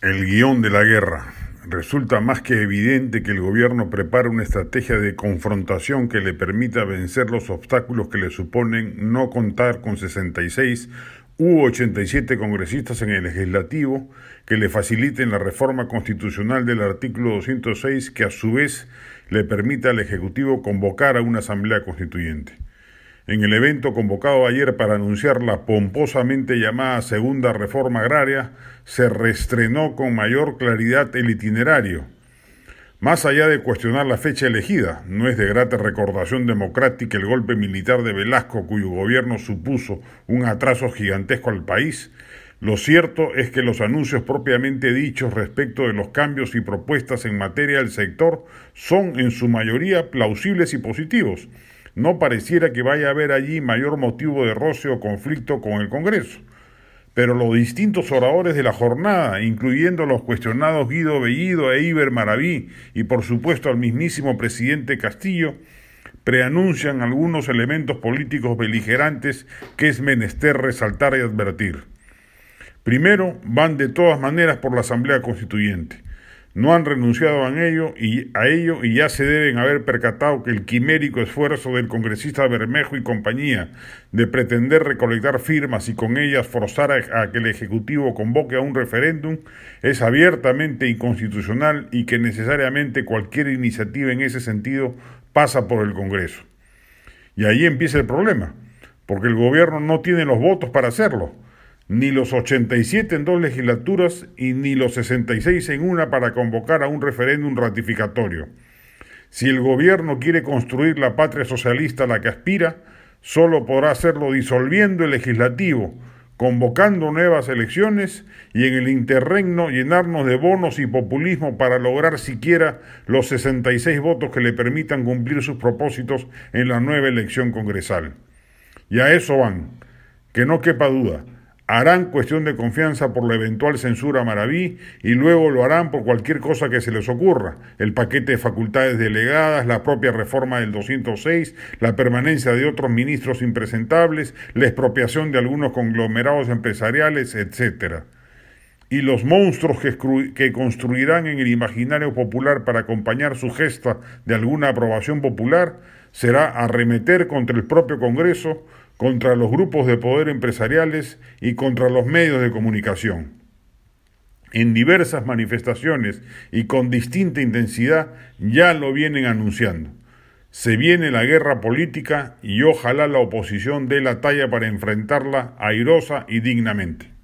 El guion de la guerra. Resulta más que evidente que el gobierno prepara una estrategia de confrontación que le permita vencer los obstáculos que le suponen no contar con 66 u 87 congresistas en el legislativo que le faciliten la reforma constitucional del artículo 206 que a su vez le permita al Ejecutivo convocar a una asamblea constituyente. En el evento convocado ayer para anunciar la pomposamente llamada Segunda Reforma Agraria, se reestrenó con mayor claridad el itinerario. Más allá de cuestionar la fecha elegida, no es de grata recordación democrática el golpe militar de Velasco cuyo gobierno supuso un atraso gigantesco al país, lo cierto es que los anuncios propiamente dichos respecto de los cambios y propuestas en materia del sector son en su mayoría plausibles y positivos, no pareciera que vaya a haber allí mayor motivo de roce o conflicto con el Congreso. Pero los distintos oradores de la jornada, incluyendo los cuestionados Guido Bellido e Iber Maraví y por supuesto al mismísimo presidente Castillo, preanuncian algunos elementos políticos beligerantes que es menester resaltar y advertir. Primero, van de todas maneras por la Asamblea Constituyente no han renunciado a ello, y, a ello y ya se deben haber percatado que el quimérico esfuerzo del congresista Bermejo y compañía de pretender recolectar firmas y con ellas forzar a, a que el Ejecutivo convoque a un referéndum es abiertamente inconstitucional y que necesariamente cualquier iniciativa en ese sentido pasa por el Congreso. Y ahí empieza el problema, porque el gobierno no tiene los votos para hacerlo ni los 87 en dos legislaturas y ni los 66 en una para convocar a un referéndum ratificatorio. Si el gobierno quiere construir la patria socialista a la que aspira, solo podrá hacerlo disolviendo el legislativo, convocando nuevas elecciones y en el interregno llenarnos de bonos y populismo para lograr siquiera los 66 votos que le permitan cumplir sus propósitos en la nueva elección congresal. Y a eso van, que no quepa duda harán cuestión de confianza por la eventual censura Maraví y luego lo harán por cualquier cosa que se les ocurra, el paquete de facultades delegadas, la propia reforma del 206, la permanencia de otros ministros impresentables, la expropiación de algunos conglomerados empresariales, etc. Y los monstruos que construirán en el imaginario popular para acompañar su gesta de alguna aprobación popular será arremeter contra el propio Congreso, contra los grupos de poder empresariales y contra los medios de comunicación. En diversas manifestaciones y con distinta intensidad ya lo vienen anunciando. Se viene la guerra política y ojalá la oposición dé la talla para enfrentarla airosa y dignamente.